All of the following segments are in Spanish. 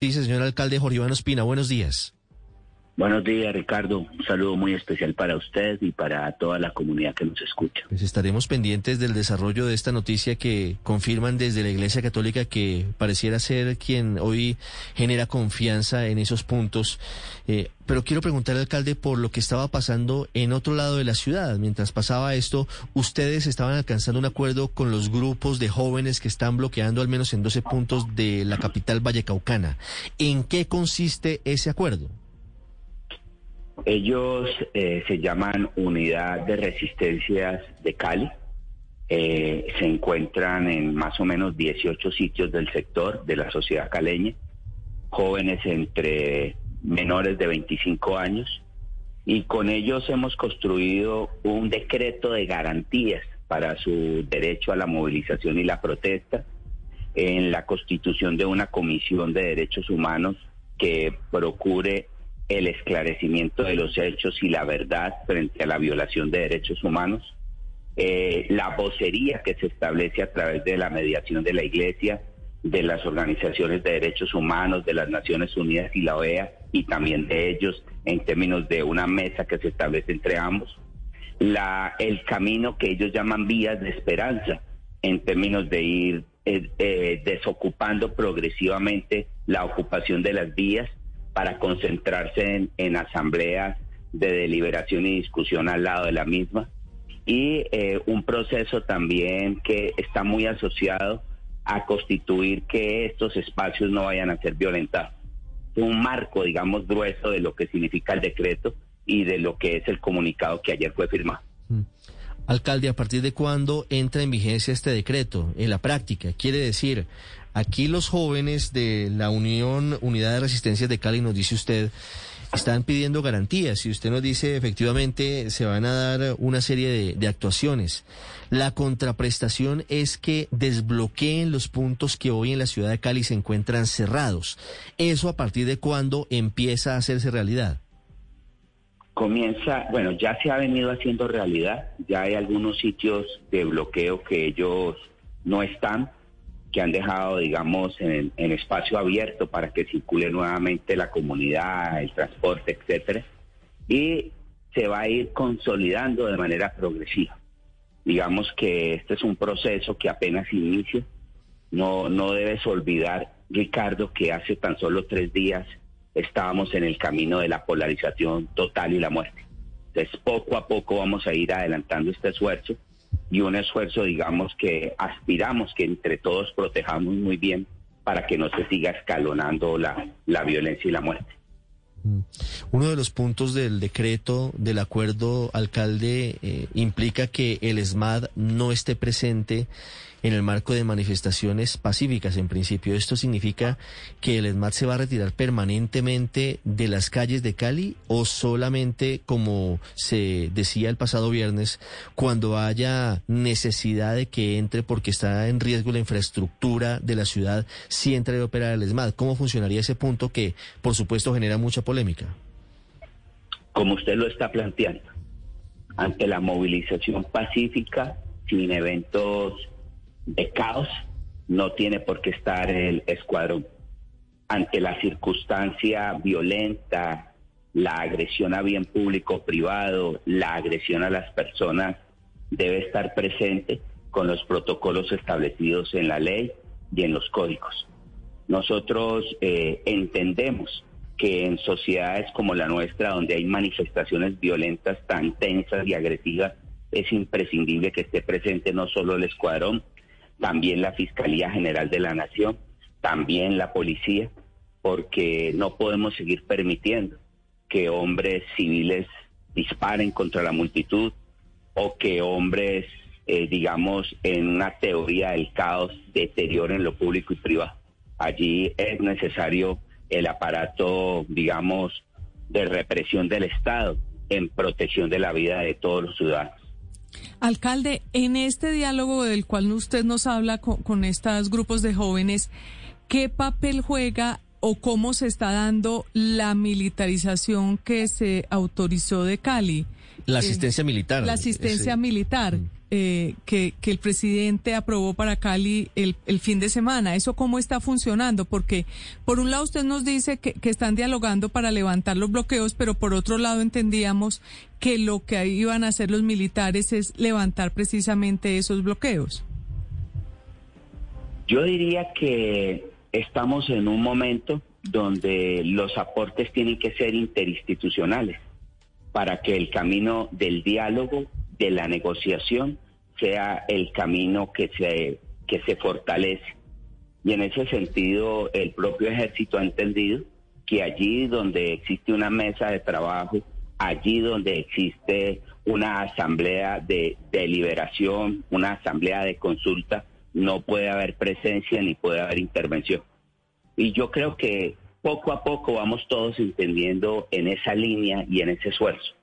Dice señor alcalde Jorge Iván Ospina, buenos días. Buenos días, Ricardo. Un saludo muy especial para usted y para toda la comunidad que nos escucha. Pues estaremos pendientes del desarrollo de esta noticia que confirman desde la Iglesia Católica que pareciera ser quien hoy genera confianza en esos puntos. Eh, pero quiero preguntarle, alcalde, por lo que estaba pasando en otro lado de la ciudad. Mientras pasaba esto, ustedes estaban alcanzando un acuerdo con los grupos de jóvenes que están bloqueando al menos en 12 puntos de la capital vallecaucana. ¿En qué consiste ese acuerdo? Ellos eh, se llaman Unidad de Resistencias de Cali. Eh, se encuentran en más o menos 18 sitios del sector de la sociedad caleña, jóvenes entre menores de 25 años, y con ellos hemos construido un decreto de garantías para su derecho a la movilización y la protesta en la constitución de una comisión de derechos humanos que procure el esclarecimiento de los hechos y la verdad frente a la violación de derechos humanos, eh, la vocería que se establece a través de la mediación de la Iglesia, de las organizaciones de derechos humanos, de las Naciones Unidas y la OEA, y también de ellos en términos de una mesa que se establece entre ambos, el camino que ellos llaman vías de esperanza, en términos de ir eh, eh, desocupando progresivamente la ocupación de las vías para concentrarse en, asambleas de deliberación y discusión al lado de la misma. Y eh, un proceso también que está muy asociado a constituir que estos espacios no vayan a ser violentados. Un marco, digamos, grueso de lo que significa el decreto y de lo que es el comunicado que ayer fue firmado. Mm. Alcalde, ¿a partir de cuándo entra en vigencia este decreto en la práctica? Quiere decir, Aquí los jóvenes de la Unión Unidad de Resistencias de Cali, nos dice usted, están pidiendo garantías y usted nos dice efectivamente se van a dar una serie de, actuaciones. La contraprestación es que desbloqueen los puntos que hoy en la ciudad de Cali se encuentran cerrados. ¿Eso a partir de cuándo empieza a hacerse realidad? Comienza, bueno, ya se ha venido haciendo realidad, ya hay algunos sitios de bloqueo que ellos no están, que han dejado, digamos, en, espacio abierto para que circule nuevamente la comunidad, el transporte, etcétera, y se va a ir consolidando de manera progresiva. Digamos que este es un proceso que apenas inicia. No, no debes olvidar, Ricardo, que hace tan solo tres días estábamos en el camino de la polarización total y la muerte. Entonces, poco a poco vamos a ir adelantando este esfuerzo y un esfuerzo, digamos, que aspiramos que entre todos protejamos muy bien para que no se siga escalonando la, la violencia y la muerte. Mm. Uno de los puntos del decreto del acuerdo alcalde eh, implica que el SMAD no esté presente en el marco de manifestaciones pacíficas. En principio, esto significa que el ESMAD se va a retirar permanentemente de las calles de Cali o solamente, como se decía el pasado viernes, cuando haya necesidad de que entre porque está en riesgo la infraestructura de la ciudad, si entra a operar el ESMAD. ¿Cómo funcionaría ese punto que, por supuesto, genera mucha polémica? Como usted lo está planteando, ante la movilización pacífica, sin eventos de caos, no tiene por qué estar el escuadrón. Ante la circunstancia violenta, la agresión a bien público o privado, la agresión a las personas, debe estar presente con los protocolos establecidos en la ley y en los códigos. Nosotros eh, entendemos que en sociedades como la nuestra, donde hay manifestaciones violentas tan tensas y agresivas, es imprescindible que esté presente no solo el escuadrón, también la Fiscalía General de la Nación, también la policía, porque no podemos seguir permitiendo que hombres civiles disparen contra la multitud o que hombres, eh, digamos, en una teoría del caos deterioren lo público y privado. Allí es necesario el aparato, digamos, de represión del Estado en protección de la vida de todos los ciudadanos. Alcalde, en este diálogo del cual usted nos habla con, estos grupos de jóvenes, ¿qué papel juega o cómo se está dando la militarización que se autorizó de Cali? La asistencia militar. La asistencia militar. Eh, que, el presidente aprobó para Cali el, el, fin de semana. ¿Eso cómo está funcionando? Porque por un lado usted nos dice que, que, están dialogando para levantar los bloqueos, pero por otro lado entendíamos que lo que iban a hacer los militares es levantar precisamente esos bloqueos. Yo diría que estamos en un momento donde los aportes tienen que ser interinstitucionales para que el camino del diálogo, de la negociación, sea el camino que se, que se fortalece. Y en ese sentido, el propio ejército ha entendido que allí donde existe una mesa de trabajo, allí donde existe una asamblea de deliberación, una asamblea de consulta, no puede haber presencia ni puede haber intervención. Y yo creo que poco a poco vamos todos entendiendo en esa línea y en ese esfuerzo,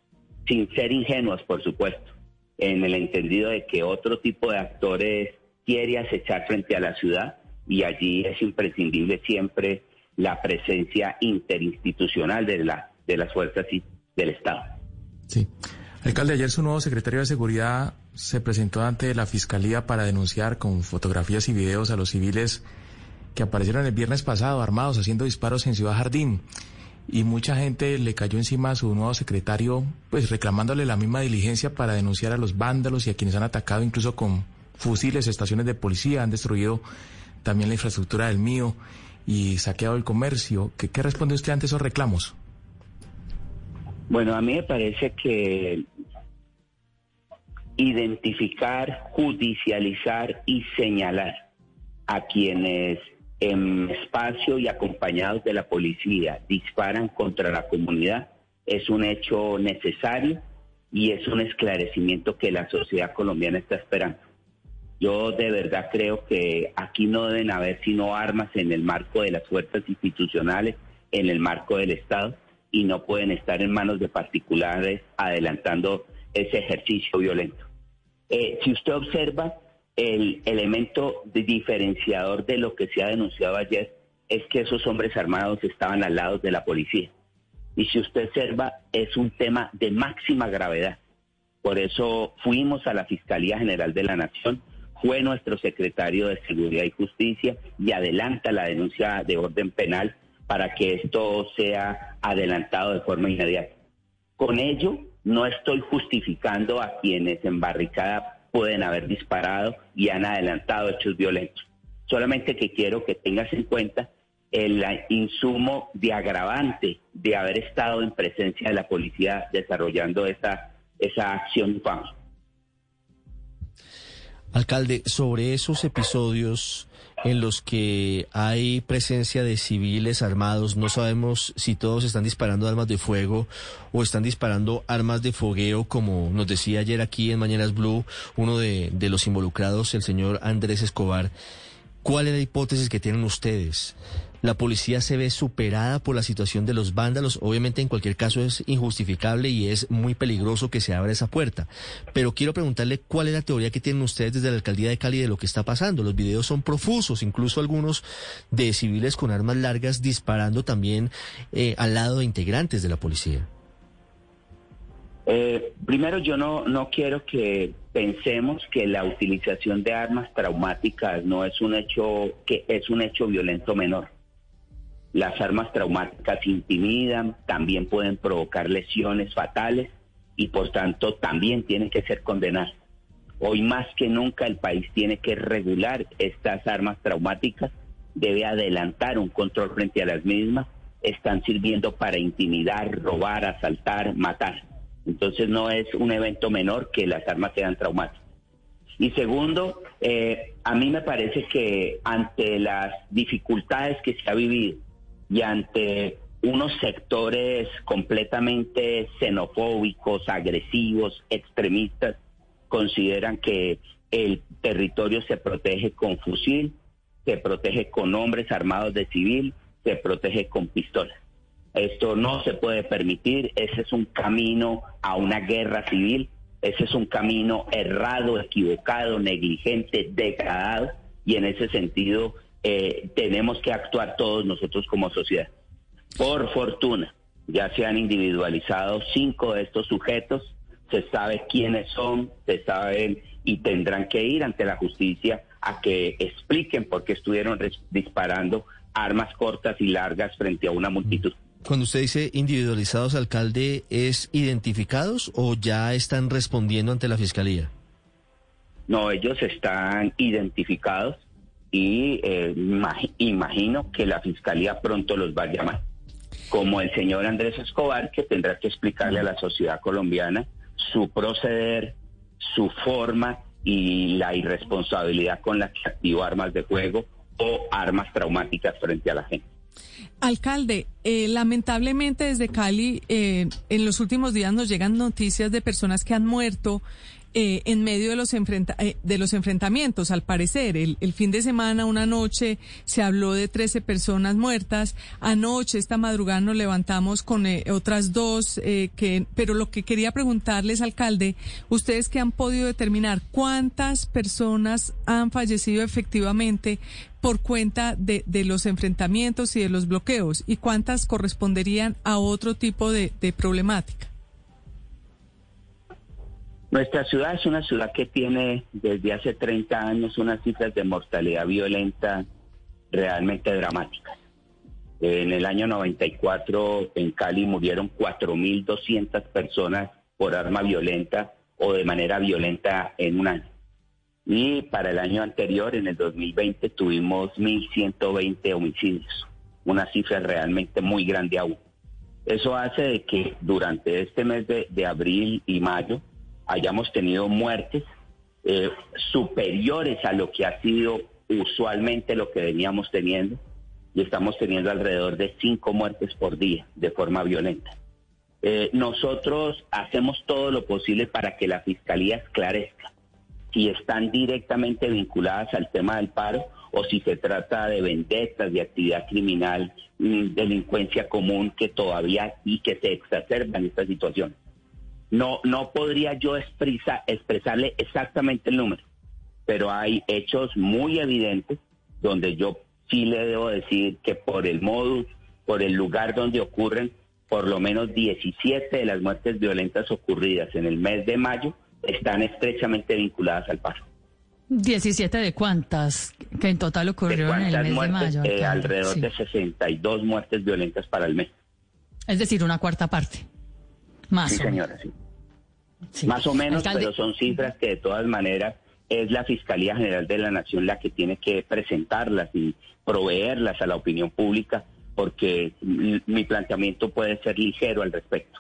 sin ser ingenuos, por supuesto, en el entendido de que otro tipo de actores quiere acechar frente a la ciudad y allí es imprescindible siempre la presencia interinstitucional de, la, de las fuerzas del Estado. Sí. Alcalde, ayer su nuevo secretario de Seguridad se presentó ante la Fiscalía para denunciar con fotografías y videos a los civiles que aparecieron el viernes pasado armados haciendo disparos en Ciudad Jardín. Y mucha gente le cayó encima a su nuevo secretario, pues reclamándole la misma diligencia para denunciar a los vándalos y a quienes han atacado incluso con fusiles estaciones de policía, han destruido también la infraestructura del mío y saqueado el comercio. ¿Qué, qué responde usted ante esos reclamos? Bueno, a mí me parece que identificar, judicializar y señalar a quienes en espacio y acompañados de la policía disparan contra la comunidad es un hecho necesario y es un esclarecimiento que la sociedad colombiana está esperando. Yo de verdad creo que aquí no deben haber sino armas en el marco de las fuerzas institucionales, en el marco del Estado, y no pueden estar en manos de particulares adelantando ese ejercicio violento. Eh, si usted observa, el elemento diferenciador de lo que se ha denunciado ayer es que esos hombres armados estaban al lado de la policía. Y si usted observa, es un tema de máxima gravedad. Por eso fuimos a la Fiscalía General de la Nación, fue nuestro secretario de Seguridad y Justicia y adelanta la denuncia de orden penal para que esto sea adelantado de forma inmediata. Con ello, no estoy justificando a quienes en barricada pueden haber disparado y han adelantado hechos violentos. Solamente que quiero que tengas en cuenta el insumo de agravante de haber estado en presencia de la policía desarrollando esa, esa acción infame. Alcalde, sobre esos episodios en los que hay presencia de civiles armados, no sabemos si todos están disparando armas de fuego o están disparando armas de fogueo, como nos decía ayer aquí en Mañanas Blue uno de, de los involucrados, el señor Andrés Escobar. ¿Cuál es la hipótesis que tienen ustedes? La policía se ve superada por la situación de los vándalos. Obviamente en cualquier caso es injustificable y es muy peligroso que se abra esa puerta. Pero quiero preguntarle cuál es la teoría que tienen ustedes desde la alcaldía de Cali de lo que está pasando. Los videos son profusos, incluso algunos de civiles con armas largas disparando también eh, al lado de integrantes de la policía. Eh, primero, yo no, no quiero que pensemos que la utilización de armas traumáticas no es un hecho que es un hecho violento menor. Las armas traumáticas intimidan, también pueden provocar lesiones fatales y por tanto también tienen que ser condenadas. Hoy más que nunca el país tiene que regular estas armas traumáticas, debe adelantar un control frente a las mismas, están sirviendo para intimidar, robar, asaltar, matar. Entonces no es un evento menor que las armas sean traumáticas. Y segundo, eh, a mí me parece que ante las dificultades que se ha vivido, y ante unos sectores completamente xenofóbicos, agresivos, extremistas, consideran que el territorio se protege con fusil, se protege con hombres armados de civil, se protege con pistolas. Esto no se puede permitir, ese es un camino a una guerra civil, ese es un camino errado, equivocado, negligente, degradado, y en ese sentido eh, tenemos que actuar todos nosotros como sociedad. Por fortuna, ya se han individualizado cinco de estos sujetos se sabe quiénes son, se saben y tendrán que ir ante la justicia a que expliquen por qué estuvieron disparando armas cortas y largas frente a una multitud. Cuando usted dice individualizados, alcalde, ¿es identificados o ya están respondiendo ante la fiscalía? No, ellos están identificados y eh, imagino que la fiscalía pronto los va a llamar. Como el señor Andrés Escobar, que tendrá que explicarle a la sociedad colombiana su proceder, su forma y la irresponsabilidad con la que activó armas de fuego o armas traumáticas frente a la gente. Alcalde, eh, lamentablemente desde Cali eh, en los últimos días nos llegan noticias de personas que han muerto eh, en medio de los, enfrenta eh, de los enfrentamientos, al parecer. El, el, fin de semana, una noche, se habló de 13 personas muertas. Anoche, esta madrugada, nos levantamos con eh, otras dos. Eh, que, pero lo que quería preguntarles, alcalde, ustedes que han podido determinar cuántas personas han fallecido efectivamente por cuenta de, de, los enfrentamientos y de los bloqueos y cuántas corresponderían a otro tipo de, de problemática. Nuestra ciudad es una ciudad que tiene desde hace 30 años unas cifras de mortalidad violenta realmente dramáticas. En el año 94 en Cali murieron 4.200 personas por arma violenta o de manera violenta en un año. Y para el año anterior, en el 2020, tuvimos 1.120 homicidios, una cifra realmente muy grande aún. Eso hace que durante este mes de abril y mayo hayamos tenido muertes eh, superiores a lo que ha sido usualmente lo que veníamos teniendo y estamos teniendo alrededor de cinco muertes por día de forma violenta. Eh, nosotros hacemos todo lo posible para que la fiscalía esclarezca si están directamente vinculadas al tema del paro o si se trata de vendetas, de actividad criminal, mm, delincuencia común que todavía y que se exacerba en esta situación. No, no podría yo expresa, expresarle exactamente el número, pero hay hechos muy evidentes donde yo sí le debo decir que por el modus, por el lugar donde ocurren, por lo menos 17 de las muertes violentas ocurridas en el mes de mayo están estrechamente vinculadas al paro. 17 de cuántas que en total ocurrieron en el mes de mayo. Eh, alrededor de 62 muertes violentas para el mes. Es decir, una cuarta parte. Más. Sí, señora, sí. Más o menos, pero son cifras que de todas maneras es la Fiscalía General de la Nación la que tiene que presentarlas y proveerlas a la opinión pública, porque mi planteamiento puede ser ligero al respecto.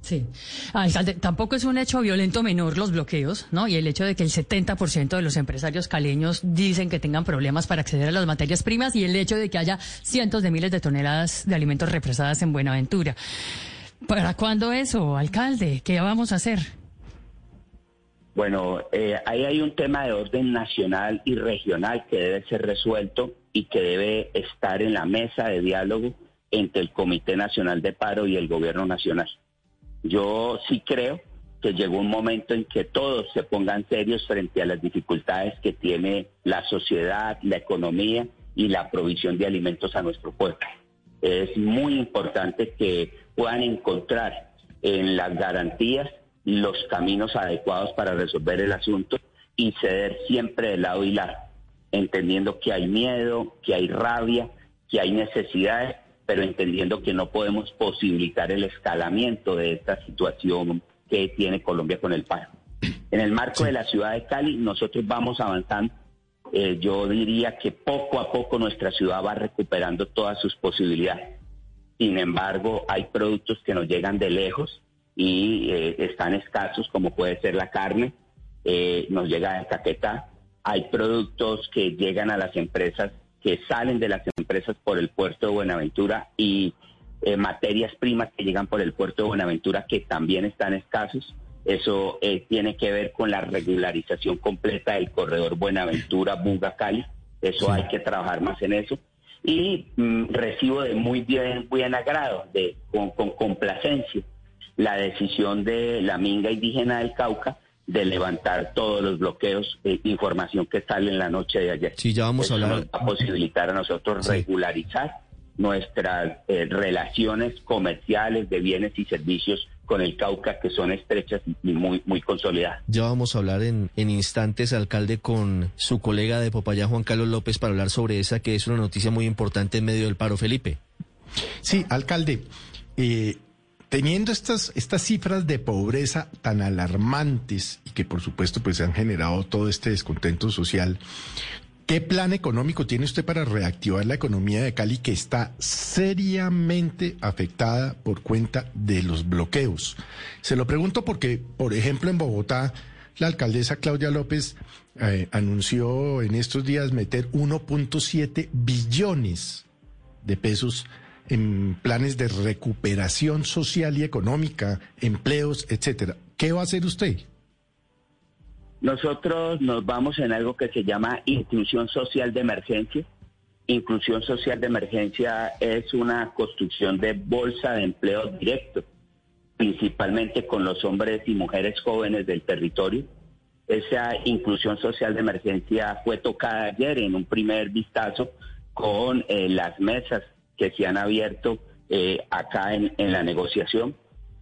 Sí. Alcalde, tampoco es un hecho violento menor los bloqueos, ¿no? Y el hecho de que el 70% de los empresarios caleños dicen que tengan problemas para acceder a las materias primas y el hecho de que haya cientos de miles de toneladas de alimentos represadas en Buenaventura. ¿Para cuándo eso, alcalde? ¿Qué vamos a hacer? Bueno, eh, ahí hay un tema de orden nacional y regional que debe ser resuelto y que debe estar en la mesa de diálogo entre el Comité Nacional de Paro y el Gobierno Nacional. Yo sí creo que llegó un momento en que todos se pongan serios frente a las dificultades que tiene la sociedad, la economía y la provisión de alimentos a nuestro pueblo. Es muy importante que puedan encontrar en las garantías los caminos adecuados para resolver el asunto y ceder siempre de lado y lado, entendiendo que hay miedo, que hay rabia, que hay necesidades, pero entendiendo que no podemos posibilitar el escalamiento de esta situación que tiene Colombia con el paro. En el marco de la ciudad de Cali, nosotros vamos avanzando. Eh, yo diría que poco a poco nuestra ciudad va recuperando todas sus posibilidades. Sin embargo, hay productos que nos llegan de lejos y eh, están escasos, como puede ser la carne, eh, nos llega de Caquetá. Hay productos que llegan a las empresas, que salen de las empresas por el puerto de Buenaventura y eh, materias primas que llegan por el puerto de Buenaventura que también están escasos. Eso tiene que ver con la regularización completa del corredor Buenaventura-Buga-Cali. Eso hay que trabajar más en eso y mm, recibo de muy bien, buen agrado, de, con, complacencia, la decisión de la Minga Indígena del Cauca de levantar todos los bloqueos de información que sale en la noche de ayer. Sí, ya vamos a hablar. Nos va a posibilitar a nosotros regularizar nuestras eh, relaciones comerciales de bienes y servicios con el Cauca, que son estrechas y muy, muy consolidadas. Ya vamos a hablar en, en instantes, alcalde, con su colega de Popayá, Juan Carlos López, para hablar sobre esa que es una noticia muy importante en medio del paro, Felipe. Sí, alcalde, eh, teniendo estas, estas cifras de pobreza tan alarmantes y que por supuesto pues han generado todo este descontento social, ¿qué plan económico tiene usted para reactivar la economía de Cali que está seriamente afectada por cuenta de los bloqueos? Se lo pregunto porque, por ejemplo, en Bogotá, la alcaldesa Claudia López eh, anunció en estos días meter 1.7 billones de pesos en planes de recuperación social y económica, empleos, etcétera. ¿Qué va a hacer usted? Nosotros nos vamos en algo que se llama inclusión social de emergencia. Inclusión social de emergencia es una construcción de bolsa de empleo directo, principalmente con los hombres y mujeres jóvenes del territorio. Esa inclusión social de emergencia fue tocada ayer en un primer vistazo con eh, las mesas que se han abierto eh, acá en, la negociación.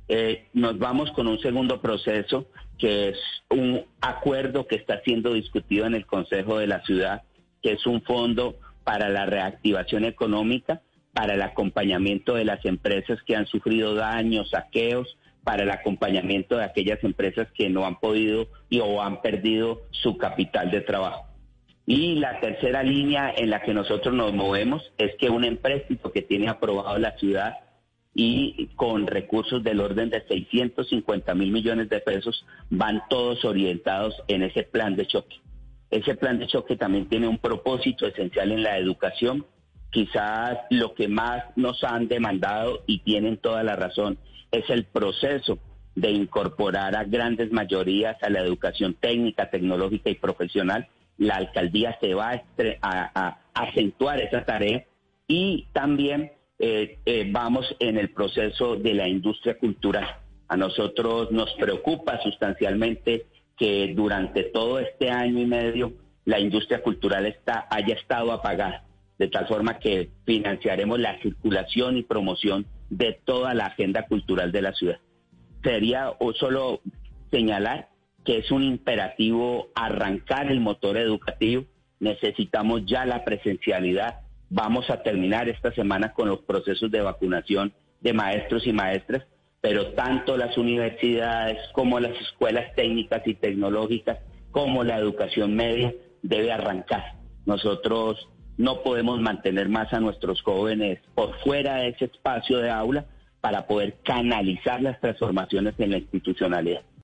Eh, nos vamos con un segundo proceso que es un acuerdo que está siendo discutido en el Consejo de la Ciudad, que es un fondo para la reactivación económica, para el acompañamiento de las empresas que han sufrido daños, saqueos, para el acompañamiento de aquellas empresas que no han podido y o han perdido su capital de trabajo. Y la tercera línea en la que nosotros nos movemos es que un empréstito que tiene aprobado la ciudad y con recursos del orden de 650 mil millones de pesos van todos orientados en ese plan de choque. Ese plan de choque también tiene un propósito esencial en la educación. Quizás lo que más nos han demandado y tienen toda la razón es el proceso de incorporar a grandes mayorías a la educación técnica, tecnológica y profesional la alcaldía se va a, acentuar esa tarea y también eh, eh, vamos en el proceso de la industria cultural. A nosotros nos preocupa sustancialmente que durante todo este año y medio la industria cultural está, haya estado apagada, de tal forma que financiaremos la circulación y promoción de toda la agenda cultural de la ciudad. Sería o solo señalar que es un imperativo arrancar el motor educativo. Necesitamos ya la presencialidad. Vamos a terminar esta semana con los procesos de vacunación de maestros y maestras, pero tanto las universidades como las escuelas técnicas y tecnológicas, como la educación media, debe arrancar. Nosotros no podemos mantener más a nuestros jóvenes por fuera de ese espacio de aula para poder canalizar las transformaciones en la institucionalidad.